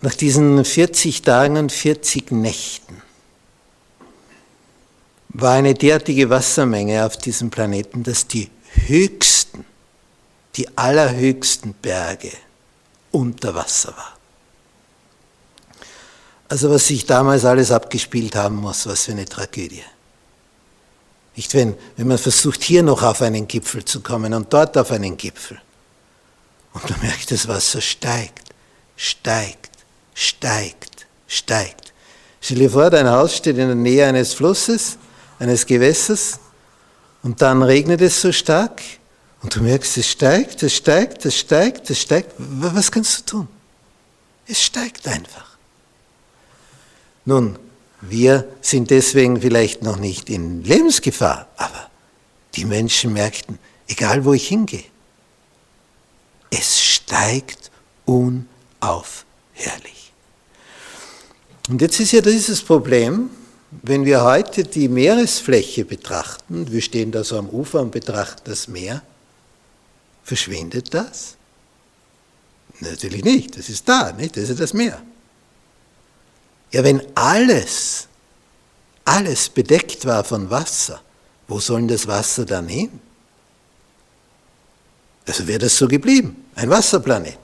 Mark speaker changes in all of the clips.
Speaker 1: Nach diesen 40 Tagen und 40 Nächten war eine derartige Wassermenge auf diesem Planeten, dass die höchsten, die allerhöchsten Berge unter Wasser waren. Also was sich damals alles abgespielt haben muss, was für eine Tragödie. Nicht wenn, wenn man versucht, hier noch auf einen Gipfel zu kommen und dort auf einen Gipfel. Und man merkt, das Wasser steigt, steigt, steigt, steigt. Stell dir vor, dein Haus steht in der Nähe eines Flusses, eines Gewässers und dann regnet es so stark und du merkst, es steigt, es steigt, es steigt, es steigt. Was kannst du tun? Es steigt einfach. Nun, wir sind deswegen vielleicht noch nicht in Lebensgefahr, aber die Menschen merkten, egal wo ich hingehe, es steigt unaufhörlich. Und jetzt ist ja dieses Problem, wenn wir heute die Meeresfläche betrachten, wir stehen da so am Ufer und betrachten das Meer, verschwindet das? Natürlich nicht, das ist da, nicht? das ist das Meer. Ja, wenn alles, alles bedeckt war von Wasser, wo soll das Wasser dann hin? Also wäre das so geblieben, ein Wasserplanet.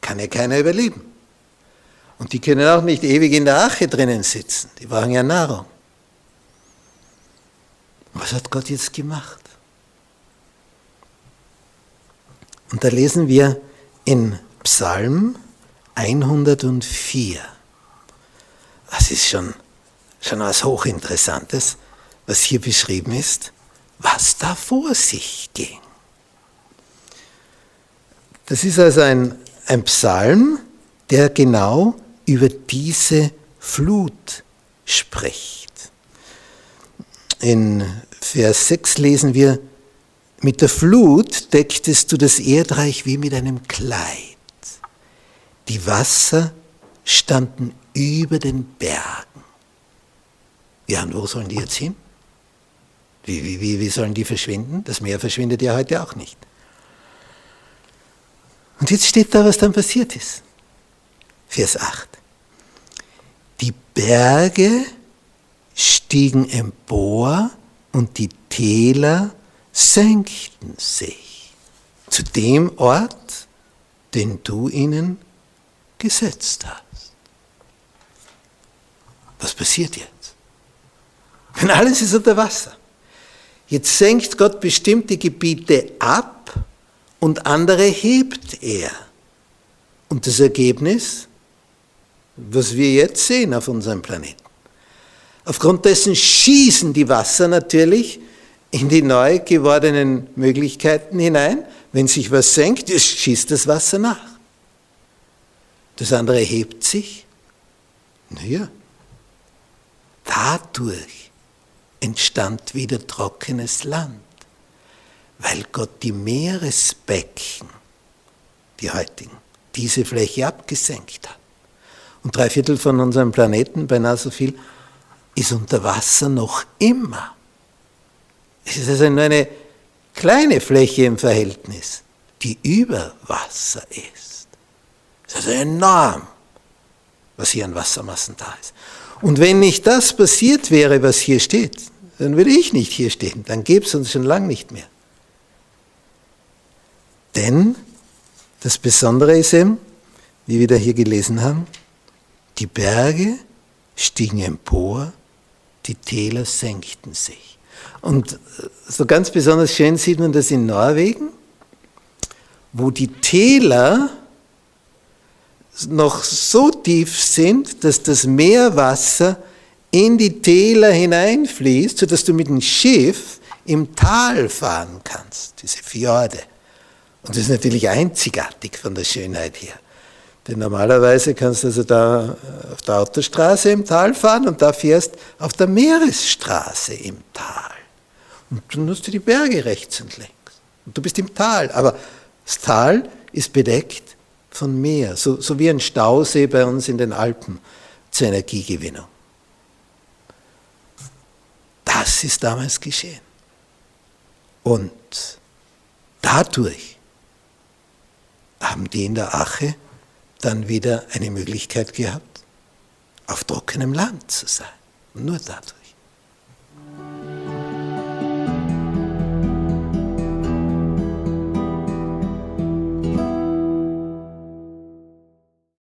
Speaker 1: Kann ja keiner überleben. Und die können auch nicht ewig in der Arche drinnen sitzen. Die brauchen ja Nahrung. Was hat Gott jetzt gemacht? Und da lesen wir in Psalm 104. Das ist schon, schon was Hochinteressantes, was hier beschrieben ist, was da vor sich ging. Das ist also ein, ein Psalm, der genau über diese Flut spricht. In Vers 6 lesen wir, mit der Flut decktest du das Erdreich wie mit einem Kleid. Die Wasser standen über den Bergen. Ja, und wo sollen die jetzt hin? Wie, wie, wie, wie sollen die verschwinden? Das Meer verschwindet ja heute auch nicht. Und jetzt steht da, was dann passiert ist. Vers 8. Berge stiegen empor und die Täler senkten sich zu dem Ort, den du ihnen gesetzt hast. Was passiert jetzt? Wenn alles ist unter Wasser. Jetzt senkt Gott bestimmte Gebiete ab und andere hebt er. Und das Ergebnis? Was wir jetzt sehen auf unserem Planeten. Aufgrund dessen schießen die Wasser natürlich in die neu gewordenen Möglichkeiten hinein. Wenn sich was senkt, schießt das Wasser nach. Das andere hebt sich. Naja, dadurch entstand wieder trockenes Land, weil Gott die Meeresbecken, die heutigen, diese Fläche abgesenkt hat. Und drei Viertel von unserem Planeten, beinahe so viel, ist unter Wasser noch immer. Es ist also nur eine kleine Fläche im Verhältnis, die über Wasser ist. Es ist also enorm, was hier an Wassermassen da ist. Und wenn nicht das passiert wäre, was hier steht, dann würde ich nicht hier stehen, dann gäbe es uns schon lange nicht mehr. Denn Das Besondere ist eben, wie wir da hier gelesen haben, die Berge stiegen empor, die Täler senkten sich. Und so ganz besonders schön sieht man das in Norwegen, wo die Täler noch so tief sind, dass das Meerwasser in die Täler hineinfließt, sodass du mit dem Schiff im Tal fahren kannst, diese Fjorde. Und das ist natürlich einzigartig von der Schönheit her. Denn normalerweise kannst du also da auf der Autostraße im Tal fahren und da fährst auf der Meeresstraße im Tal. Und dann hast du die Berge rechts und links. Und du bist im Tal. Aber das Tal ist bedeckt von Meer, so, so wie ein Stausee bei uns in den Alpen zur Energiegewinnung. Das ist damals geschehen. Und dadurch haben die in der Ache dann wieder eine Möglichkeit gehabt, auf trockenem Land zu sein. Nur dadurch.